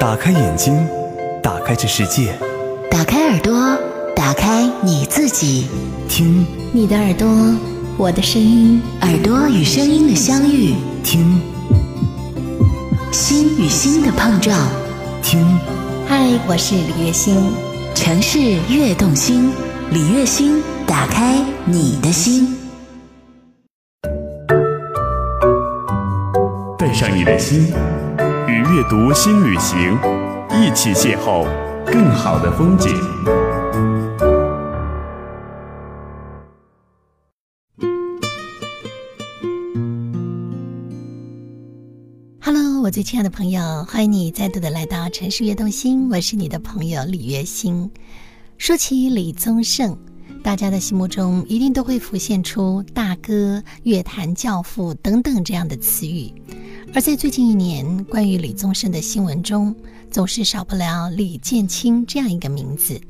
打开眼睛，打开这世界，打开耳朵，打开你自己，听。你的耳朵，我的声音，耳朵与声音的相遇，听。心与心的碰撞。听，嗨，我是李月星，城市悦动心，李月星，打开你的心。带上你的心，与阅读新旅行，一起邂逅更好的风景。Hello，我最亲爱的朋友，欢迎你再度的来到城市悦动心，我是你的朋友李月心。说起李宗盛，大家的心目中一定都会浮现出大哥、乐坛教父等等这样的词语。而在最近一年，关于李宗盛的新闻中，总是少不了李建清这样一个名字，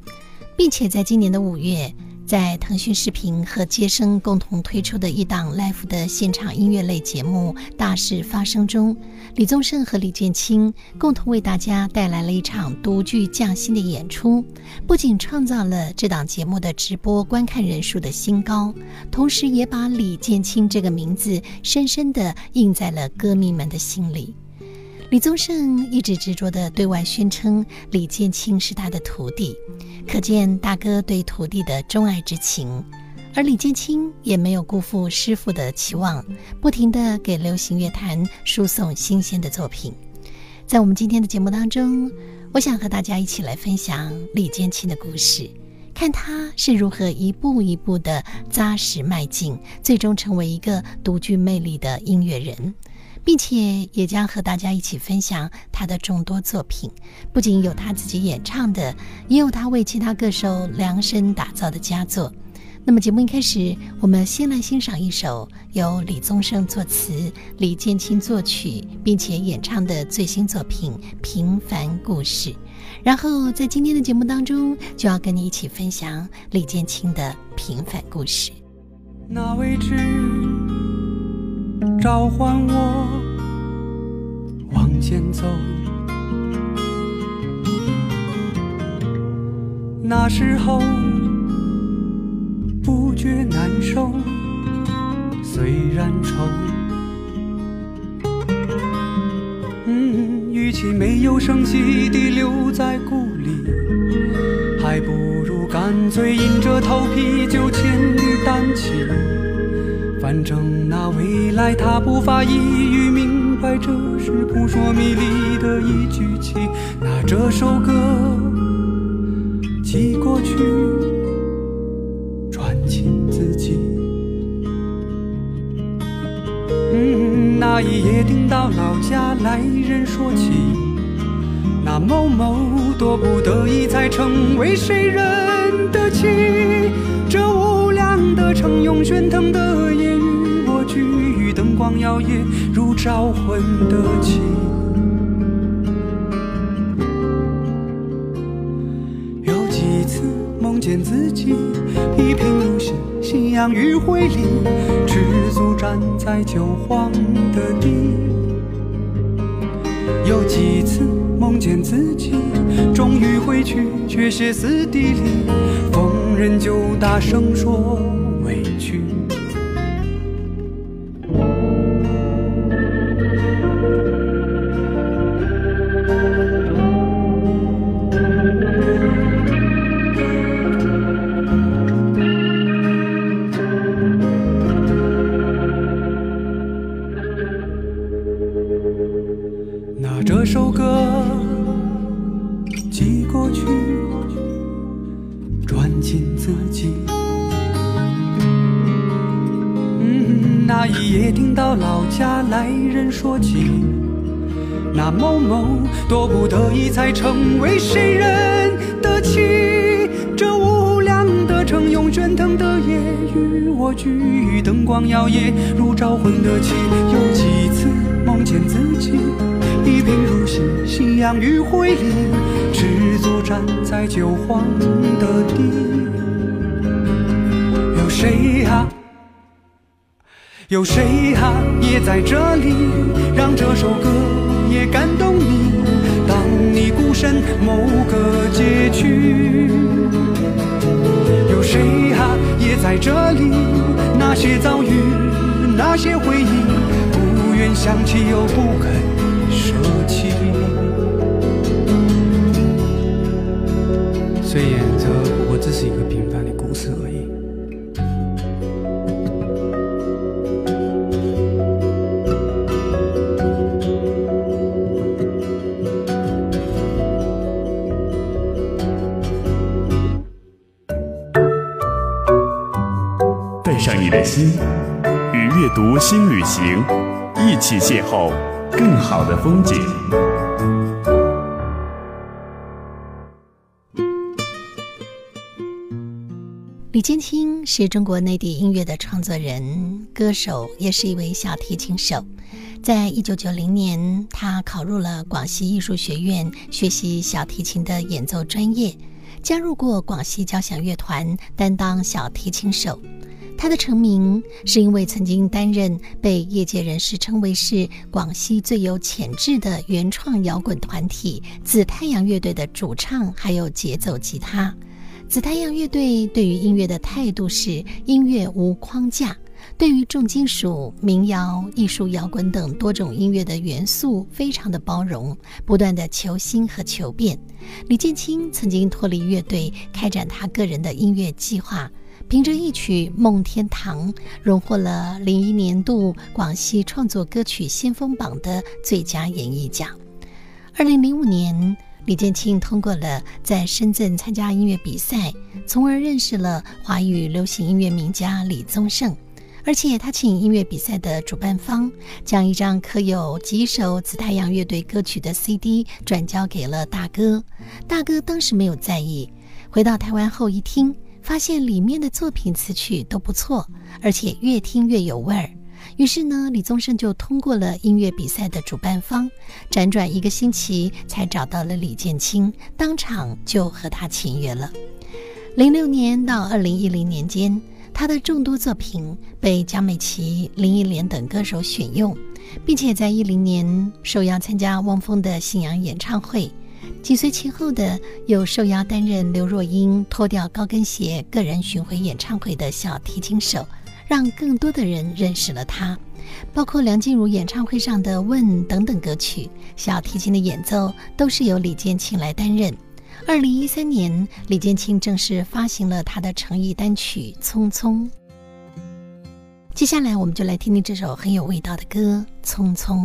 并且在今年的五月，在腾讯视频和接生共同推出的一档 Live 的现场音乐类节目《大事发生》中，李宗盛和李建清共同为大家带来了一场独具匠心的演出，不仅创造了这档节目的直播观看人数的新高，同时也把李建清这个名字深深地印在了歌迷们的心里。李宗盛一直执着地对外宣称李建清是他的徒弟，可见大哥对徒弟的钟爱之情。而李建清也没有辜负师傅的期望，不停地给流行乐坛输送新鲜的作品。在我们今天的节目当中，我想和大家一起来分享李建清的故事，看他是如何一步一步地扎实迈进，最终成为一个独具魅力的音乐人。并且也将和大家一起分享他的众多作品，不仅有他自己演唱的，也有他为其他歌手量身打造的佳作。那么节目一开始，我们先来欣赏一首由李宗盛作词、李建清作曲，并且演唱的最新作品《平凡故事》。然后在今天的节目当中，就要跟你一起分享李建清的《平凡故事》。那位置召唤我往前走，那时候不觉难受，虽然愁。嗯，与其没有声息地留在故里，还不如干脆硬着头皮就千里单骑。反正那未来他不发一语明白，这是扑朔迷离的一句气。那这首歌寄过去，传进自己。嗯，那一夜听到老家来人说起，那某某多不得已才成为谁人的妻。这无的城涌喧腾的夜与我俱，灯光摇曳如招魂的旗。有几次梦见自己一贫如洗，夕阳余晖里，赤足站在旧荒的地。有几次梦见自己终于回去，却歇斯底里，逢人就大声说才成为谁人的妻。这无量的城用喧腾的夜与我俱，灯光摇曳如招魂的旗。有几次梦见自己一贫如洗，夕阳余晖里，赤足站在旧黄的地。有谁啊？有谁啊？也在这里，让这首歌也感动你。身某个街区。有谁啊也在这里？那些遭遇那些回忆不愿想起又不肯舍弃虽然这不过只是一个平凡的故事而已。的心，与阅读新旅行，一起邂逅更好的风景。李建清是中国内地音乐的创作人、歌手，也是一位小提琴手。在一九九零年，他考入了广西艺术学院学习小提琴的演奏专业，加入过广西交响乐团，担当小提琴手。他的成名是因为曾经担任被业界人士称为是广西最有潜质的原创摇滚团体紫太阳乐队的主唱，还有节奏吉他。紫太阳乐队对于音乐的态度是音乐无框架，对于重金属、民谣、艺术摇滚等多种音乐的元素非常的包容，不断的求新和求变。李建清曾经脱离乐队，开展他个人的音乐计划。凭着一曲《梦天堂》，荣获了零一年度广西创作歌曲先锋榜的最佳演绎奖。二零零五年，李建清通过了在深圳参加音乐比赛，从而认识了华语流行音乐名家李宗盛。而且，他请音乐比赛的主办方将一张刻有几首紫太阳乐队歌曲的 CD 转交给了大哥。大哥当时没有在意，回到台湾后一听。发现里面的作品词曲都不错，而且越听越有味儿。于是呢，李宗盛就通过了音乐比赛的主办方，辗转一个星期才找到了李建清，当场就和他签约了。零六年到二零一零年间，他的众多作品被江美琪、林忆莲等歌手选用，并且在一零年受邀参加汪峰的信仰演唱会。紧随其后的有受邀担任刘若英脱掉高跟鞋个人巡回演唱会的小提琴手，让更多的人认识了他。包括梁静茹演唱会上的《问》等等歌曲，小提琴的演奏都是由李建清来担任。二零一三年，李建清正式发行了他的诚意单曲《匆匆》。接下来，我们就来听听这首很有味道的歌《匆匆》。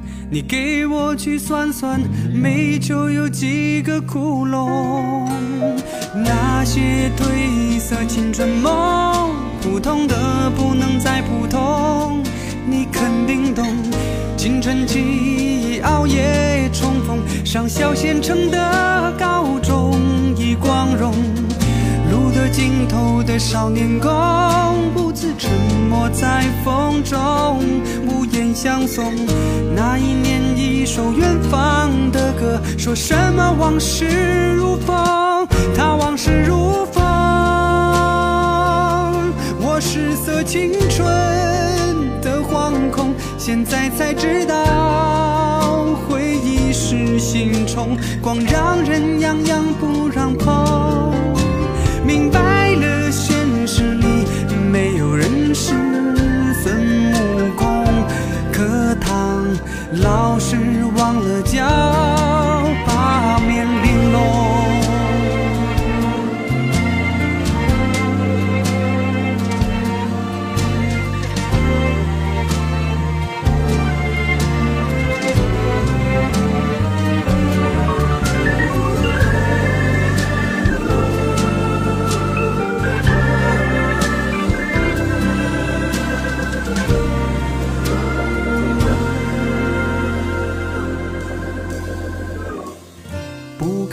你给我去算算，煤球有几个窟窿？那些褪色青春梦，普通的不能再普通。你肯定懂，青春期熬夜冲锋，上小县城的高中已光荣。路的尽头的少年宫，不自沉默在风中，相送。那一年，一首远方的歌，说什么往事如风，他往事如风。我失色青春的惶恐，现在才知道，回忆是心虫，光让人痒痒不让碰。明白了，现实里没有人是老师忘了教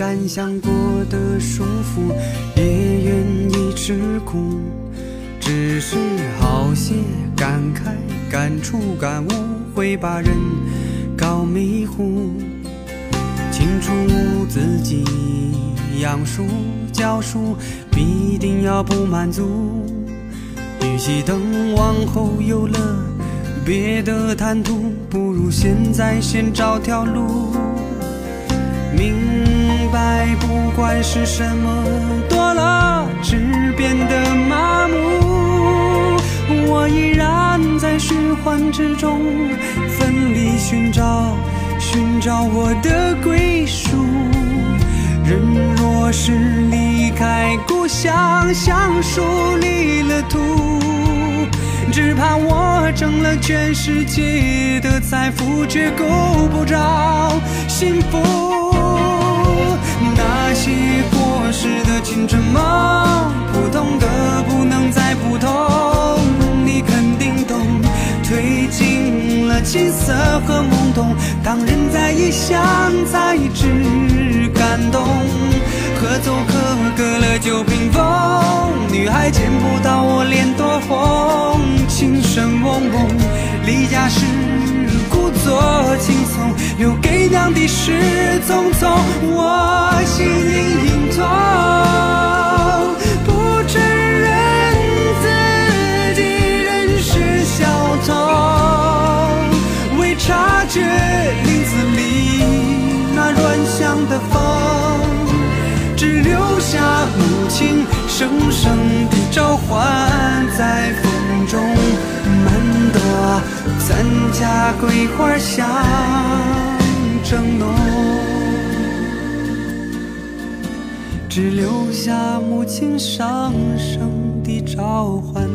幻想过的舒服，也愿意吃苦。只是好些感慨、感触、感悟，会把人搞迷糊。清楚自己养书教书，必定要不满足。与其等往后有了别的谈吐，不如现在先找条路。明爱，不管是什么多了，只变得麻木。我依然在循环之中，奋力寻找，寻找我的归属。人若是离开故乡，像树离了土，只怕我挣了全世界的财富，却够不着幸福。那些过时的青春梦，普通的不能再普通，你肯定懂。褪尽了青涩和懵懂，当人在异乡才知感动。合奏可隔了九屏风，女孩见不到我脸多红。琴声嗡嗡，离家时故作轻留给娘的事匆匆，我心隐隐痛，不承认自己仍是小童，未察觉林子里那软响的风，只留下母亲声声的召唤在风中。满朵咱家桂花香正浓，只留下母亲上声的召唤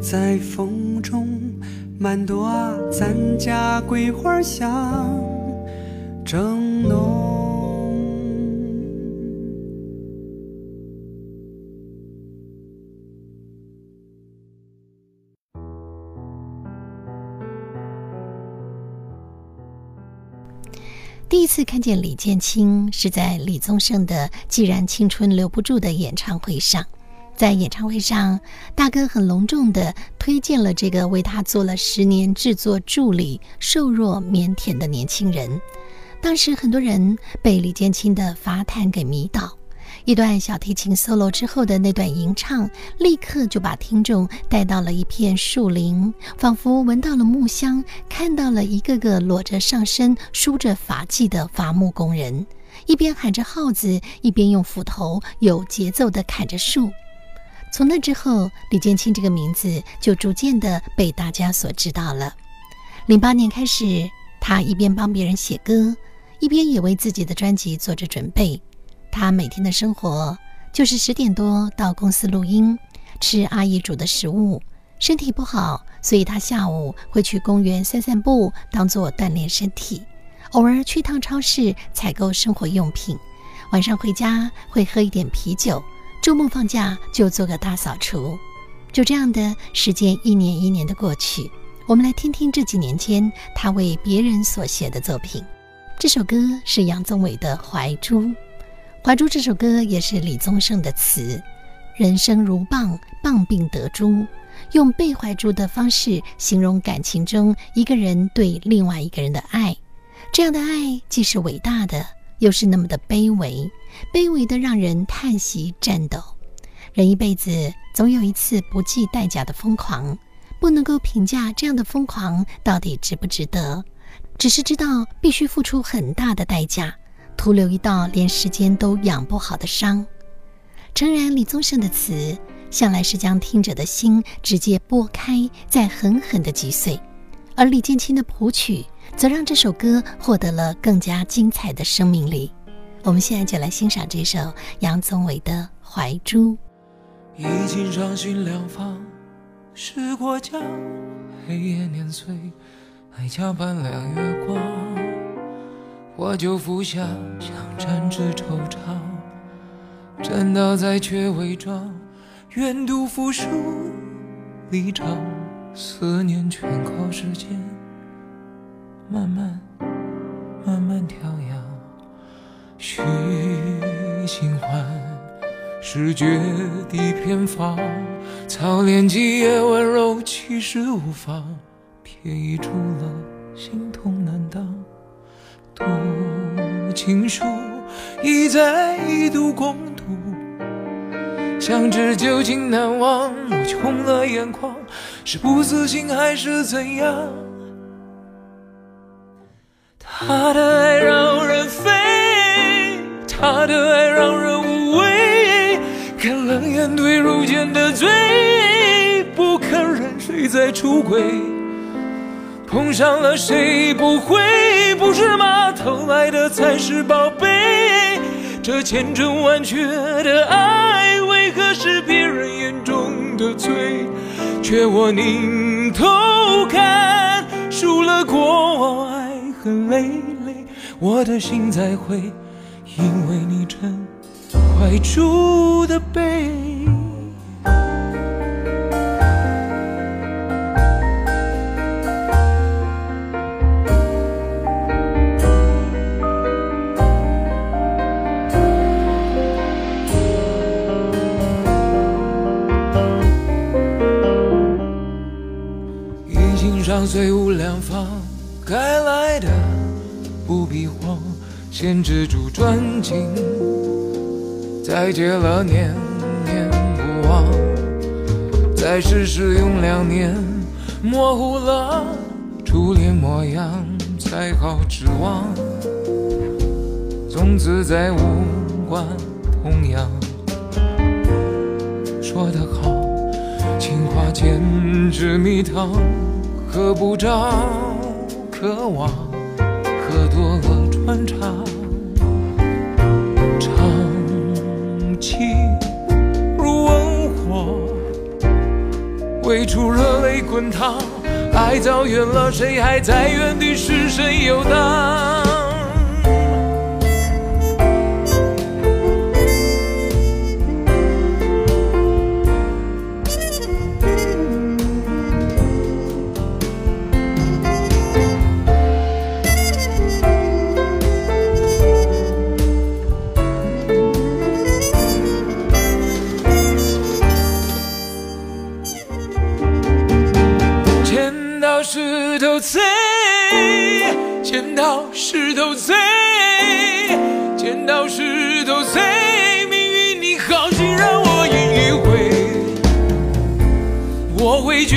在风中。满朵咱家桂花香正浓。第一次看见李建清是在李宗盛的《既然青春留不住》的演唱会上，在演唱会上，大哥很隆重地推荐了这个为他做了十年制作助理、瘦弱腼腆的年轻人。当时很多人被李建清的发叹给迷倒。一段小提琴 solo 之后的那段吟唱，立刻就把听众带到了一片树林，仿佛闻到了木香，看到了一个个裸着上身、梳着发髻的伐木工人，一边喊着号子，一边用斧头有节奏地砍着树。从那之后，李建清这个名字就逐渐地被大家所知道了。零八年开始，他一边帮别人写歌，一边也为自己的专辑做着准备。他每天的生活就是十点多到公司录音，吃阿姨煮的食物。身体不好，所以他下午会去公园散散步，当做锻炼身体。偶尔去趟超市采购生活用品，晚上回家会喝一点啤酒。周末放假就做个大扫除。就这样的时间一年一年的过去，我们来听听这几年间他为别人所写的作品。这首歌是杨宗纬的《怀珠》。《怀珠》这首歌也是李宗盛的词，人生如棒，棒并得珠，用被怀珠的方式形容感情中一个人对另外一个人的爱。这样的爱既是伟大的，又是那么的卑微，卑微的让人叹息颤抖。人一辈子总有一次不计代价的疯狂，不能够评价这样的疯狂到底值不值得，只是知道必须付出很大的代价。徒留一道连时间都养不好的伤。诚然，李宗盛的词向来是将听者的心直接拨开，再狠狠地击碎；而李建清的谱曲则让这首歌获得了更加精彩的生命力。我们现在就来欣赏这首杨宗纬的《怀珠》。已经伤心两方是国家，黑夜碾碎爱家半两月光。我就服下，想沾纸惆怅，站到在却伪装，愿赌服输离场，思念全靠时间慢慢慢慢调养，许。新欢，视觉地偏方，操练几夜温柔，其实无妨，便宜出了心痛难当。读情书，一再一读共读，想知究竟难忘，我却红了眼眶，是不死心还是怎样？他的爱让人飞，他的爱让人无畏，看冷眼对如剑的罪，不肯认谁在出轨，碰上了谁不会，不是吗？偷来的才是宝贝，这千真万确的爱，为何是别人眼中的罪？却我拧头看，输了过往爱。恨累累，我的心才会因为你真怀中的悲。已经上虽无良方。该来的不必慌，先止住转经，再结了念念不忘，再试试用两年，模糊了初恋模样，才好指望，从此再无关痛痒。说得好，情话简直蜜糖，喝不着。渴望喝多了穿肠，长情如温火，未出热泪滚烫，爱走远了，谁还在原地失神游荡？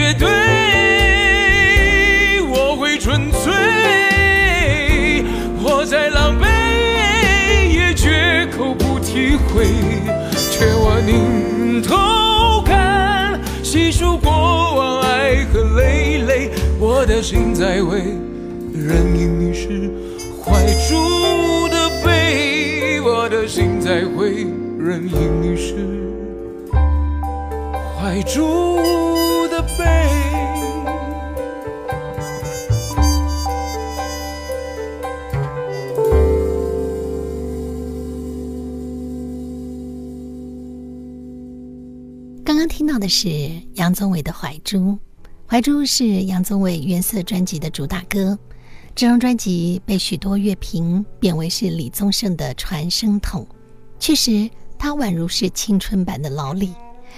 绝对，我会纯粹，我再狼狈也绝口不体会，却我拧头看，细数过往爱恨累累，我的心在为。任因你是怀中的悲，我的心在回；任因你是怀中的。刚刚听到的是杨宗纬的《怀珠》，《怀珠》是杨宗纬原色专辑的主打歌。这张专辑被许多乐评贬为是李宗盛的传声筒，确实，他宛如是青春版的老李。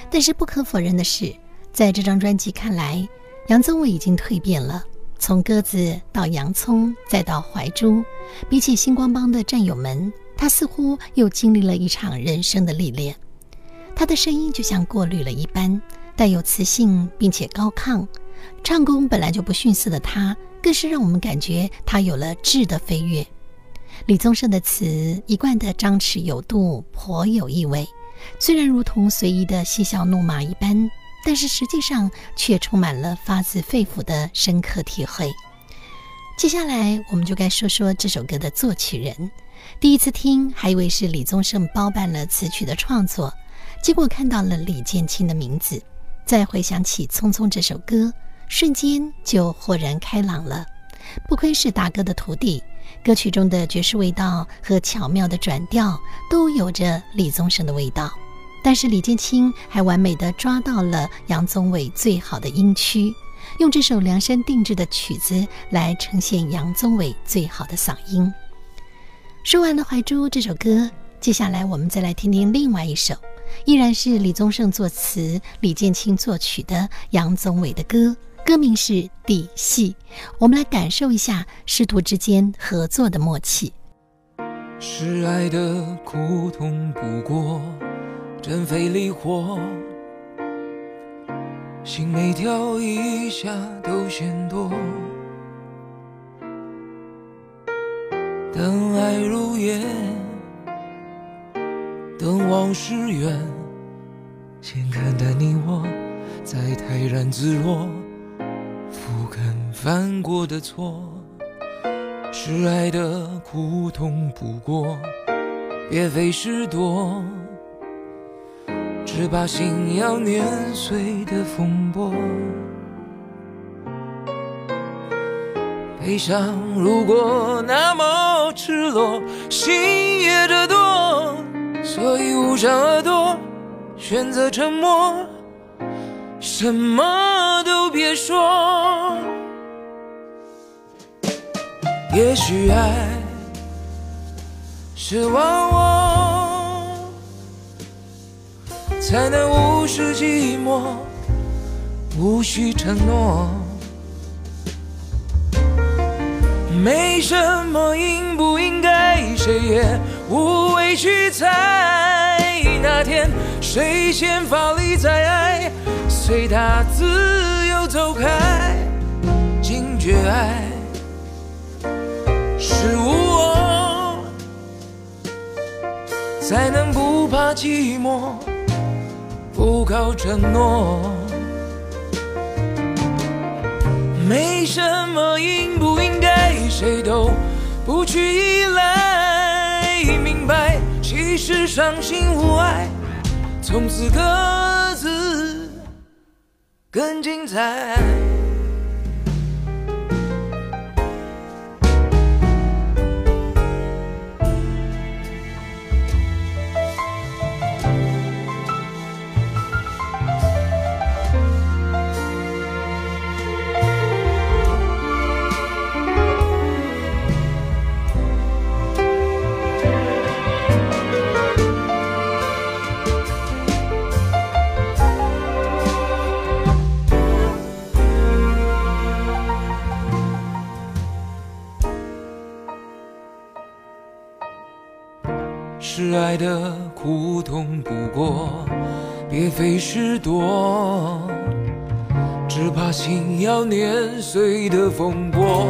但是不可否认的是，在这张专辑看来，杨宗纬已经蜕变了。从鸽子到洋葱，再到怀珠，比起星光帮的战友们，他似乎又经历了一场人生的历练。他的声音就像过滤了一般，带有磁性并且高亢，唱功本来就不逊色的他。更是让我们感觉他有了质的飞跃。李宗盛的词一贯的张弛有度，颇有意味。虽然如同随意的嬉笑怒骂一般，但是实际上却充满了发自肺腑的深刻体会。接下来，我们就该说说这首歌的作曲人。第一次听还以为是李宗盛包办了词曲的创作，结果看到了李建清的名字，再回想起《匆匆》这首歌。瞬间就豁然开朗了。不愧是大哥的徒弟，歌曲中的爵士味道和巧妙的转调都有着李宗盛的味道。但是李建清还完美的抓到了杨宗纬最好的音区，用这首量身定制的曲子来呈现杨宗纬最好的嗓音。说完了《怀珠》这首歌，接下来我们再来听听另外一首，依然是李宗盛作词、李建清作曲的杨宗纬的歌，歌名是《底细》。我们来感受一下师徒之间合作的默契。是爱的苦痛不过真费力活，心每跳一下都嫌多。等爱如烟，等往事远，先看淡你我，再泰然自若，不肯犯过的错。是爱的苦痛不过，别费事多，只把心要碾碎的风波。悲伤如果那么赤裸，心也这多，所以捂上耳朵，选择沉默，什么都别说。也许爱是忘我，才能无视寂寞，无需承诺。没什么应不应该，谁也无谓去猜。那天谁先发力再爱，随他自由走开。惊觉爱。是无我，才能不怕寂寞，不靠承诺。没什么应不应该，谁都不去依赖。明白，其实伤心无碍，从此各自更精彩。爱的苦痛不过，别费事躲，只怕心要碾碎的风波。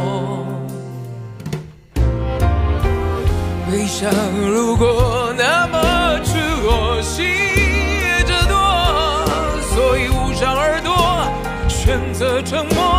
悲伤如果那么赤裸，心也这多，所以捂上耳朵，选择沉默，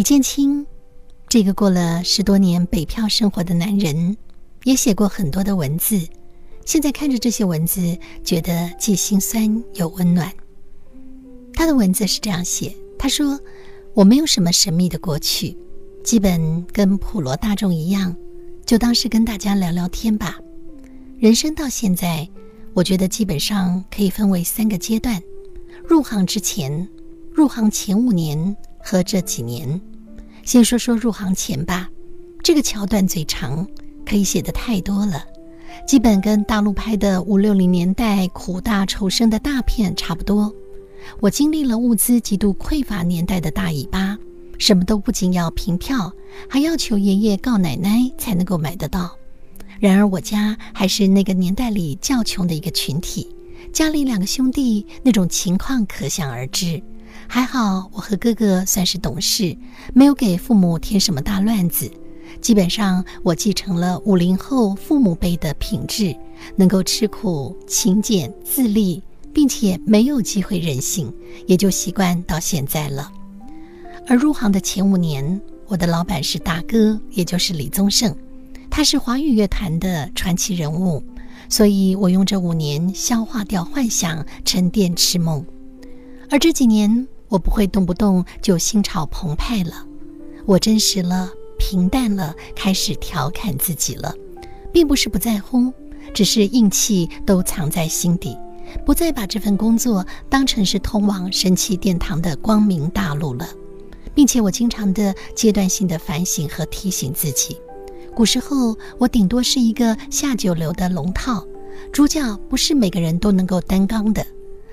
李建清，这个过了十多年北漂生活的男人，也写过很多的文字。现在看着这些文字，觉得既心酸又温暖。他的文字是这样写：他说，我没有什么神秘的过去，基本跟普罗大众一样，就当是跟大家聊聊天吧。人生到现在，我觉得基本上可以分为三个阶段：入行之前、入行前五年和这几年。先说说入行前吧，这个桥段最长，可以写的太多了，基本跟大陆拍的五六零年代苦大仇深的大片差不多。我经历了物资极度匮乏年代的大尾巴，什么都不仅要凭票，还要求爷爷告奶奶才能够买得到。然而我家还是那个年代里较穷的一个群体，家里两个兄弟那种情况可想而知。还好我和哥哥算是懂事，没有给父母添什么大乱子。基本上我继承了五零后父母辈的品质，能够吃苦、勤俭、自立，并且没有机会任性，也就习惯到现在了。而入行的前五年，我的老板是大哥，也就是李宗盛。他是华语乐坛的传奇人物，所以我用这五年消化掉幻想，沉淀痴梦。而这几年，我不会动不动就心潮澎湃了，我真实了，平淡了，开始调侃自己了，并不是不在乎，只是硬气都藏在心底，不再把这份工作当成是通往神奇殿堂的光明大路了，并且我经常的阶段性的反省和提醒自己。古时候，我顶多是一个下九流的龙套，主角不是每个人都能够担纲的。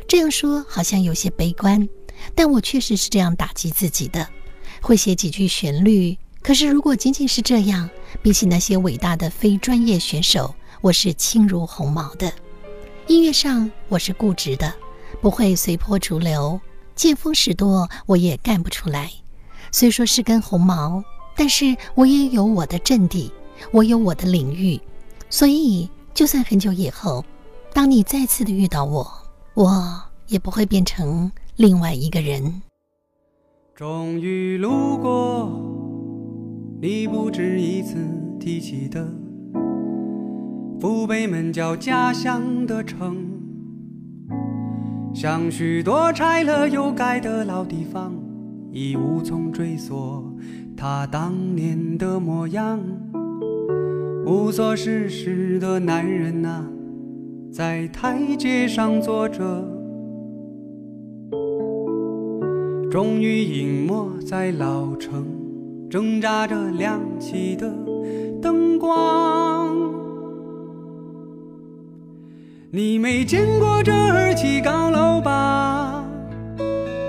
这样说好像有些悲观，但我确实是这样打击自己的。会写几句旋律，可是如果仅仅是这样，比起那些伟大的非专业选手，我是轻如鸿毛的。音乐上我是固执的，不会随波逐流，见风使舵我也干不出来。虽说是根红毛。但是我也有我的阵地，我有我的领域，所以就算很久以后，当你再次的遇到我，我也不会变成另外一个人。终于路过你不止一次提起的父辈们叫家乡的城，像许多拆了又盖的老地方，已无从追索。他当年的模样，无所事事的男人啊，在台阶上坐着，终于隐没在老城，挣扎着亮起的灯光。你没见过这儿起高楼吧？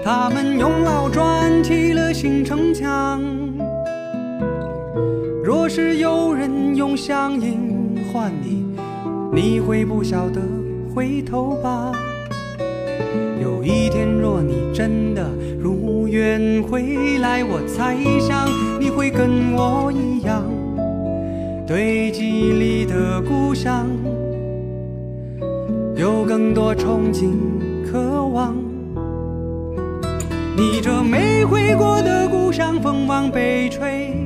他们用老砖砌了新城墙。若是有人用乡音唤你，你会不晓得回头吧？有一天，若你真的如愿回来，我猜想你会跟我一样，对记忆里的故乡有更多憧憬、渴望。你这没回过的故乡，风往北吹。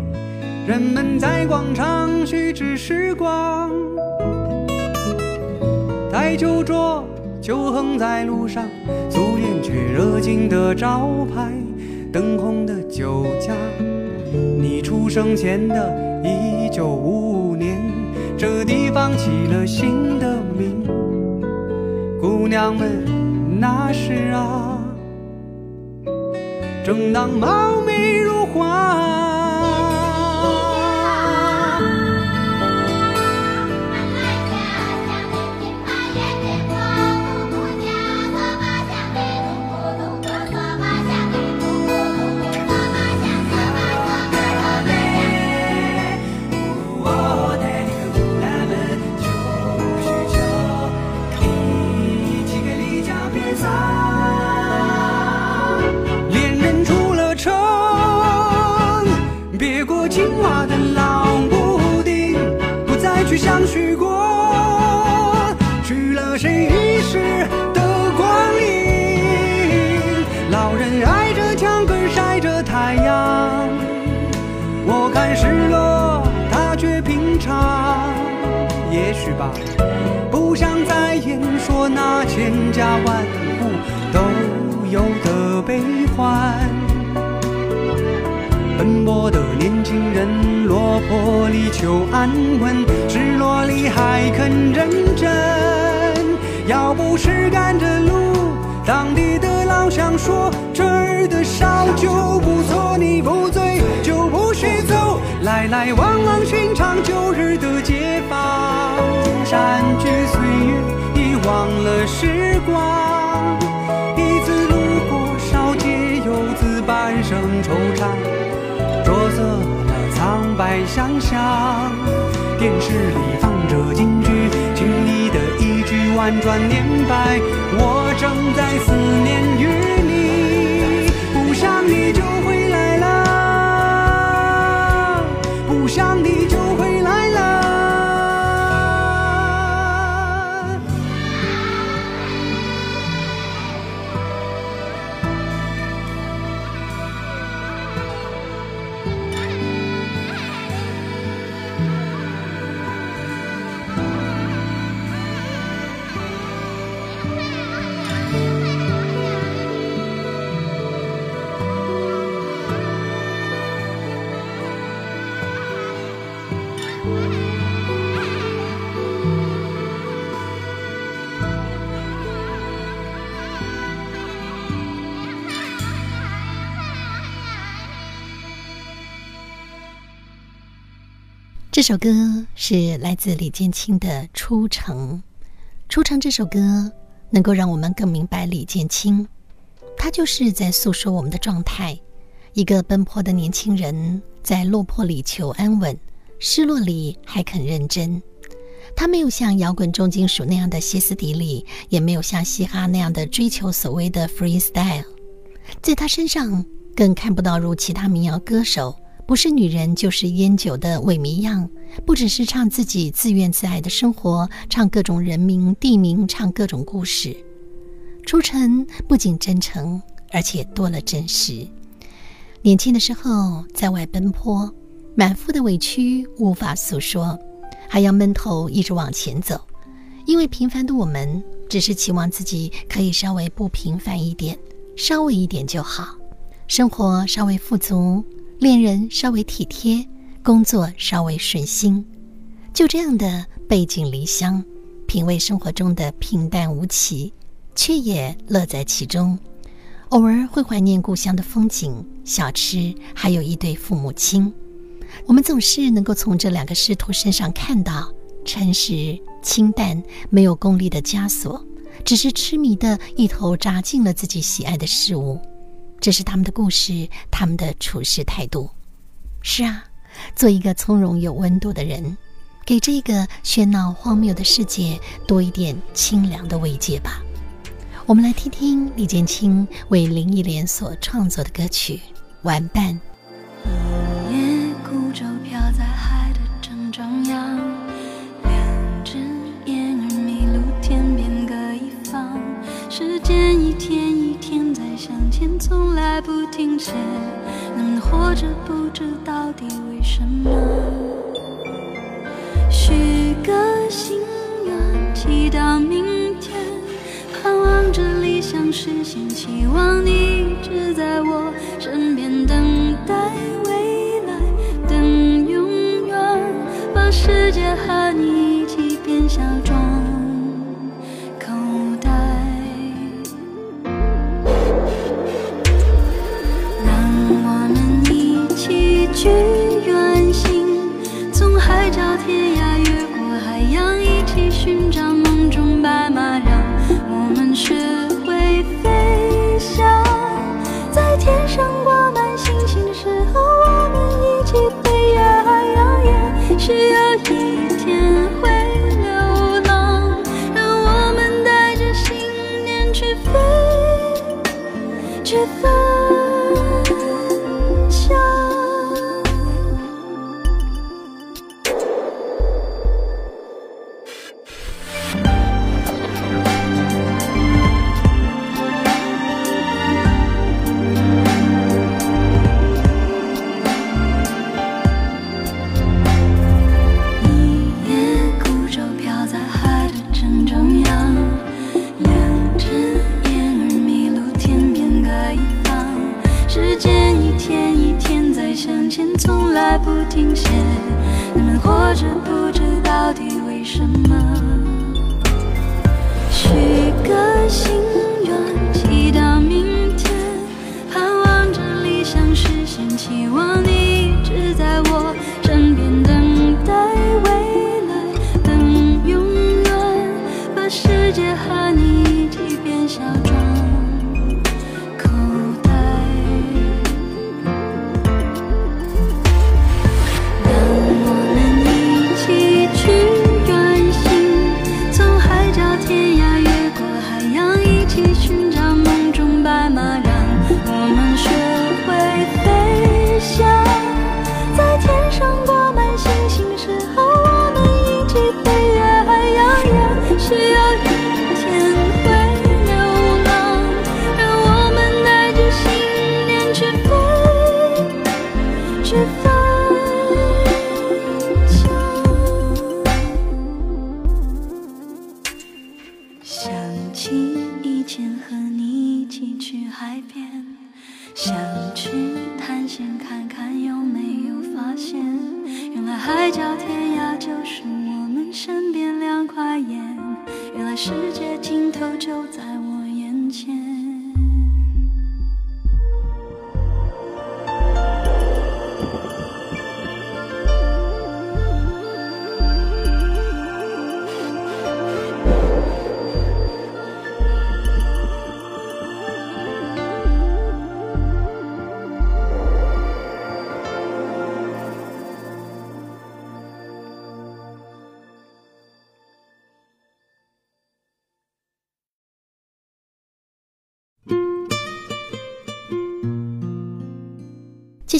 人们在广场虚掷时光，台酒桌就横在路上，素颜却热情的招牌，灯红的酒家。你出生前的一九五五年，这地方起了新的名，姑娘们那时啊，正当貌美如花。千家万户都有的悲欢。奔波的年轻人，落魄里求安稳，失落里还肯认真。要不是赶着路，当地的老乡说这儿的烧酒不错，你不醉就不许走。来来往往寻常旧日的街坊，山居岁月已忘了时光。一次路过少街，游子半生惆怅，着色了苍白想象。电视里放着京剧，听你的一句婉转念白，我正在思念于首歌是来自李建清的《出城》。《出城》这首歌能够让我们更明白李建清，他就是在诉说我们的状态。一个奔波的年轻人，在落魄里求安稳，失落里还肯认真。他没有像摇滚重金属那样的歇斯底里，也没有像嘻哈那样的追求所谓的 freestyle。在他身上，更看不到如其他民谣歌手。不是女人就是烟酒的萎靡样，不只是唱自己自怨自艾的生活，唱各种人名地名，唱各种故事。出城不仅真诚，而且多了真实。年轻的时候在外奔波，满腹的委屈无法诉说，还要闷头一直往前走。因为平凡的我们，只是期望自己可以稍微不平凡一点，稍微一点就好，生活稍微富足。恋人稍微体贴，工作稍微顺心，就这样的背井离乡，品味生活中的平淡无奇，却也乐在其中。偶尔会怀念故乡的风景、小吃，还有一对父母亲。我们总是能够从这两个师徒身上看到诚实、清淡、没有功利的枷锁，只是痴迷的一头扎进了自己喜爱的事物。这是他们的故事，他们的处事态度。是啊，做一个从容有温度的人，给这个喧闹荒谬的世界多一点清凉的慰藉吧。我们来听听李建清为林忆莲所创作的歌曲《玩伴》。天一。天向前，从来不停歇。能活着不知到底为什么。许个心愿，祈祷明天，盼望着理想实现，期望你一直在我身边，等待未来，等永远，把世界和你寻找不停歇。人们活着不知到底为什么。许个心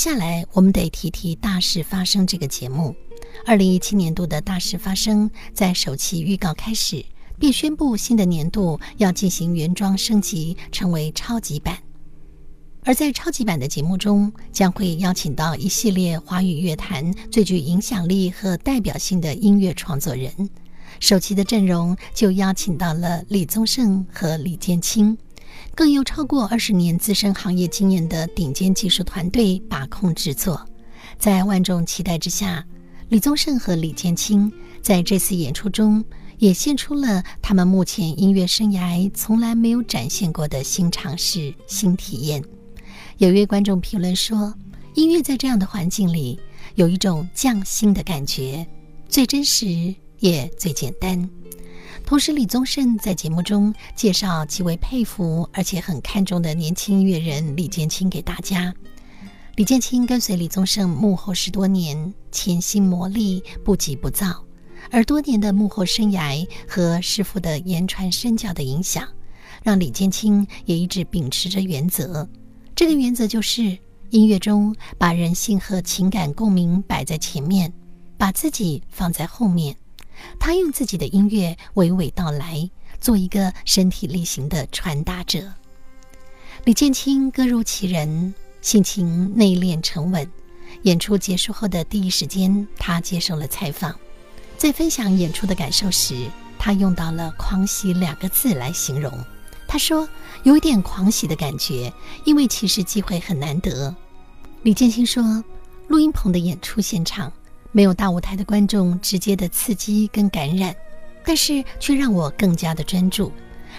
下来我们得提提《大事发生》这个节目。二零一七年度的大事发生，在首期预告开始便宣布新的年度要进行原装升级，成为超级版。而在超级版的节目中，将会邀请到一系列华语乐坛最具影响力和代表性的音乐创作人。首期的阵容就邀请到了李宗盛和李建清。更有超过二十年资深行业经验的顶尖技术团队把控制作。在万众期待之下，李宗盛和李建清在这次演出中也献出了他们目前音乐生涯从来没有展现过的新尝试、新体验。有一位观众评论说：“音乐在这样的环境里，有一种匠心的感觉，最真实也最简单。”同时，李宗盛在节目中介绍极为佩服而且很看重的年轻音乐人李建清给大家。李建清跟随李宗盛幕后十多年，潜心磨砺，不急不躁。而多年的幕后生涯和师傅的言传身教的影响，让李建清也一直秉持着原则。这个原则就是音乐中把人性和情感共鸣摆在前面，把自己放在后面。他用自己的音乐娓娓道来，做一个身体力行的传达者。李建清歌如其人，性情内敛沉稳。演出结束后的第一时间，他接受了采访，在分享演出的感受时，他用到了“狂喜”两个字来形容。他说：“有一点狂喜的感觉，因为其实机会很难得。”李建清说：“录音棚的演出现场。”没有大舞台的观众直接的刺激跟感染，但是却让我更加的专注。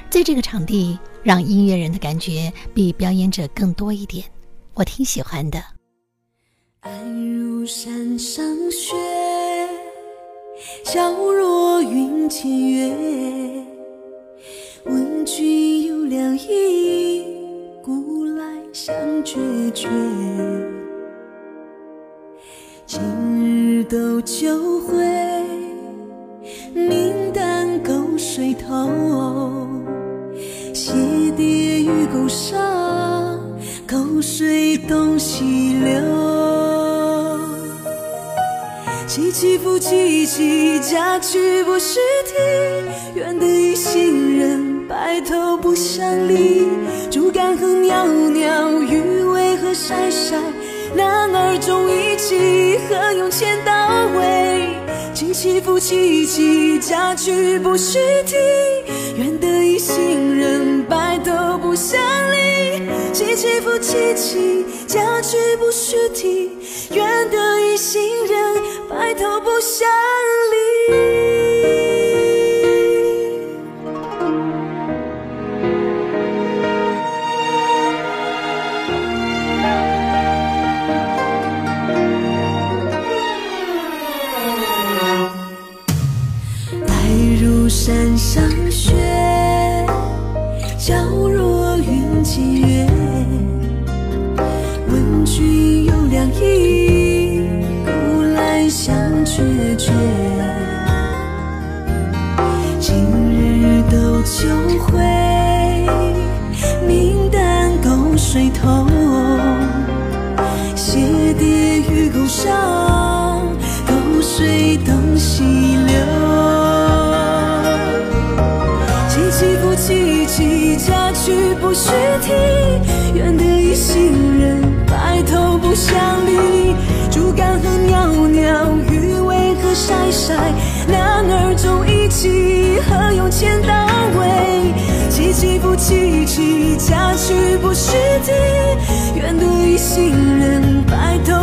在这个场地，让音乐人的感觉比表演者更多一点，我挺喜欢的。安如山上雪，皎若云间月。问君有两意，古来相决绝。今日斗酒会，明旦沟水头。鞋跌于沟上，沟水东西流。起起伏起起，嫁娶不须啼。愿得一心人，白头不相离。竹竿何袅袅，鱼尾何晒晒。男儿重义气，何用千刀尾？起起伏起起，嫁娶不须啼。愿得一心人，白头不相离。起起伏起起，嫁娶不须啼。愿得一心人。白头不相离。男儿重义气，何用钱刀为？凄凄复凄凄，佳句不须啼。愿得一心人，白头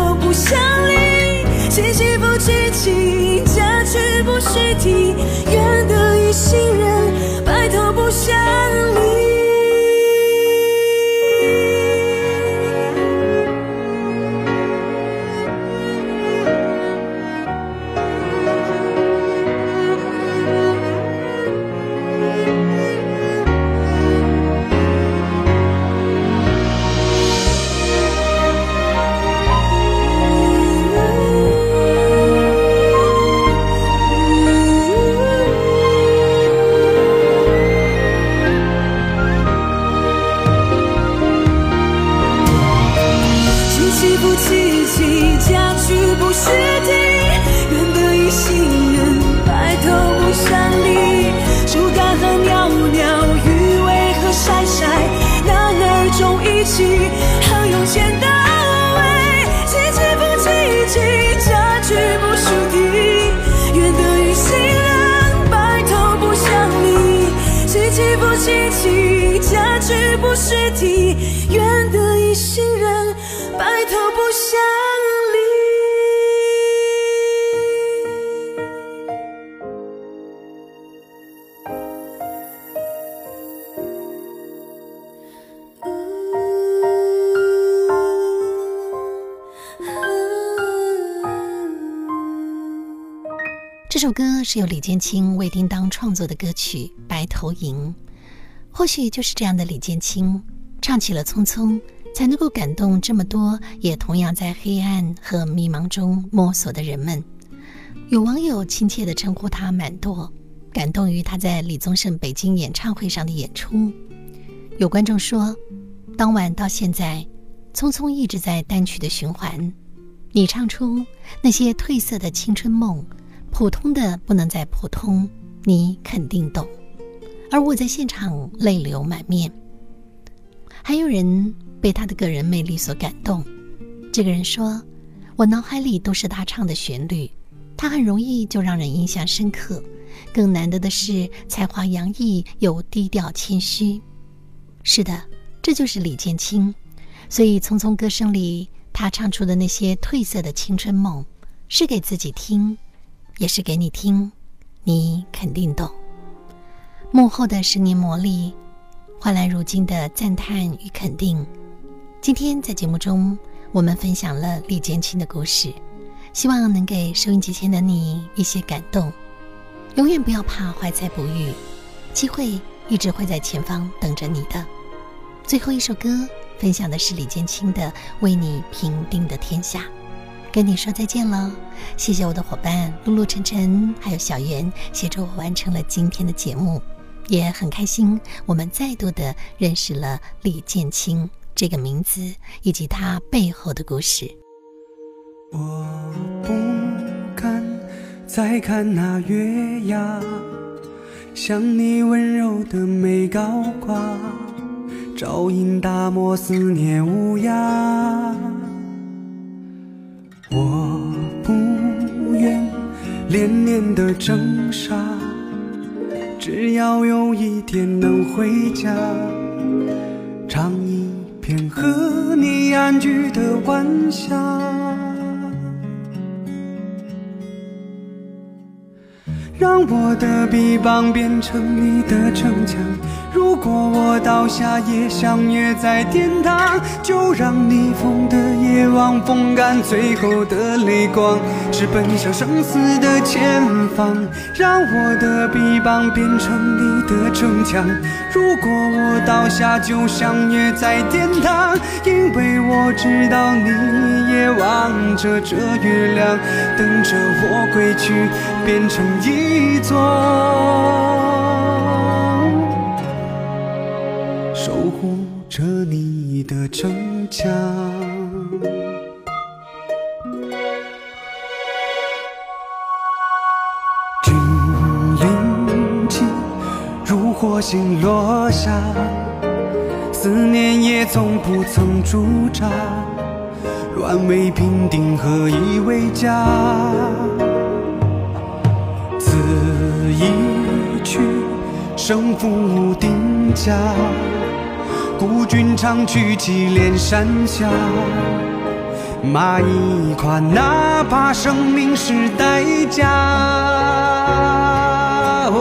这首歌是由李建清为叮当创作的歌曲《白头吟》，或许就是这样的李建清唱起了《匆匆》，才能够感动这么多也同样在黑暗和迷茫中摸索的人们。有网友亲切地称呼他“满舵”，感动于他在李宗盛北京演唱会上的演出。有观众说，当晚到现在，《匆匆》一直在单曲的循环。你唱出那些褪色的青春梦。普通的不能再普通，你肯定懂。而我在现场泪流满面。还有人被他的个人魅力所感动。这个人说：“我脑海里都是他唱的旋律，他很容易就让人印象深刻。更难得的是，才华洋溢又低调谦虚。”是的，这就是李建清。所以，《匆匆》歌声里，他唱出的那些褪色的青春梦，是给自己听。也是给你听，你肯定懂。幕后的十年磨砺，换来如今的赞叹与肯定。今天在节目中，我们分享了李建清的故事，希望能给收音机前的你一些感动。永远不要怕怀才不遇，机会一直会在前方等着你的。最后一首歌分享的是李建清的《为你平定的天下》。跟你说再见了，谢谢我的伙伴露露、晨晨，还有小圆协助我完成了今天的节目，也很开心，我们再度的认识了李建清这个名字以及他背后的故事。我不敢再看那月牙，像你温柔的眉高挂，照映大漠思念无涯。我不愿连年的征沙，只要有一天能回家，唱一片和你安居的晚霞。让我的臂膀变成你的城墙。如果我倒下，也相约在天堂。就让逆风的夜望风干最后的泪光，直奔向生死的前方。让我的臂膀变成你的城墙。如果我倒下，就相约在天堂，因为我知道你也望着这月亮，等着我归去，变成一座着你的城墙。君临近，如火星落下，思念也从不曾驻扎。乱为平定，何以为家？此一去，胜负无定家。孤军长驱祁连山下，马一跨，哪怕生命是代价。哦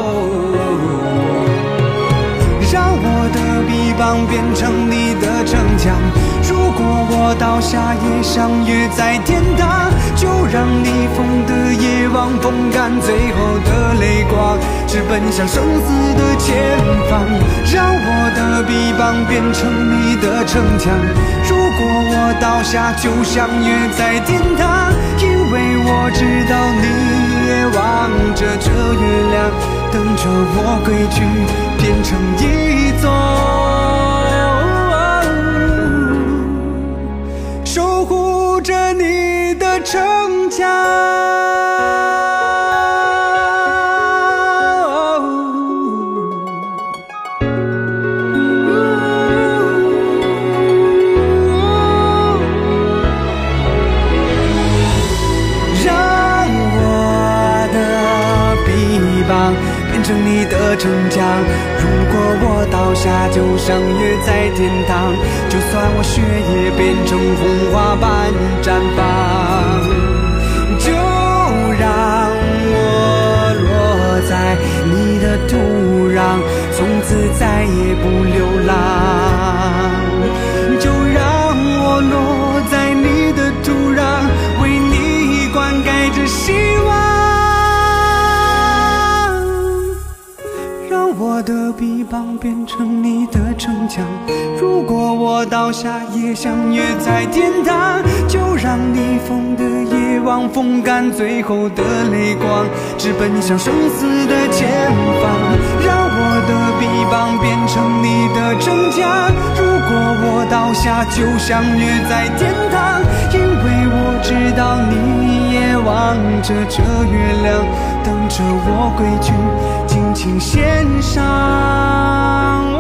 让我的臂膀变成你的城墙。如果我倒下，也相约在天堂。就让逆风的夜望风干最后的泪光，直奔向生死的前方。让我的臂膀变成你的城墙。如果我倒下，就相约在天堂，因为我知道你也望着这月亮，等着我归去，变成一座城墙。让我的臂膀变成你的城墙。如果我倒下，就相约在天堂。就算我血液变成红花般绽放，土壤，从此再也不流浪。就让我落在你的土壤，为你灌溉着希望。让我的臂膀变成你的如果我倒下，也相约在天堂。就让逆风的夜望风干最后的泪光，直奔向生死的前方。让我的臂膀变成你的城墙。如果我倒下，就相约在天堂，因为我知道你也望着这月亮，等着我归去，尽情献上。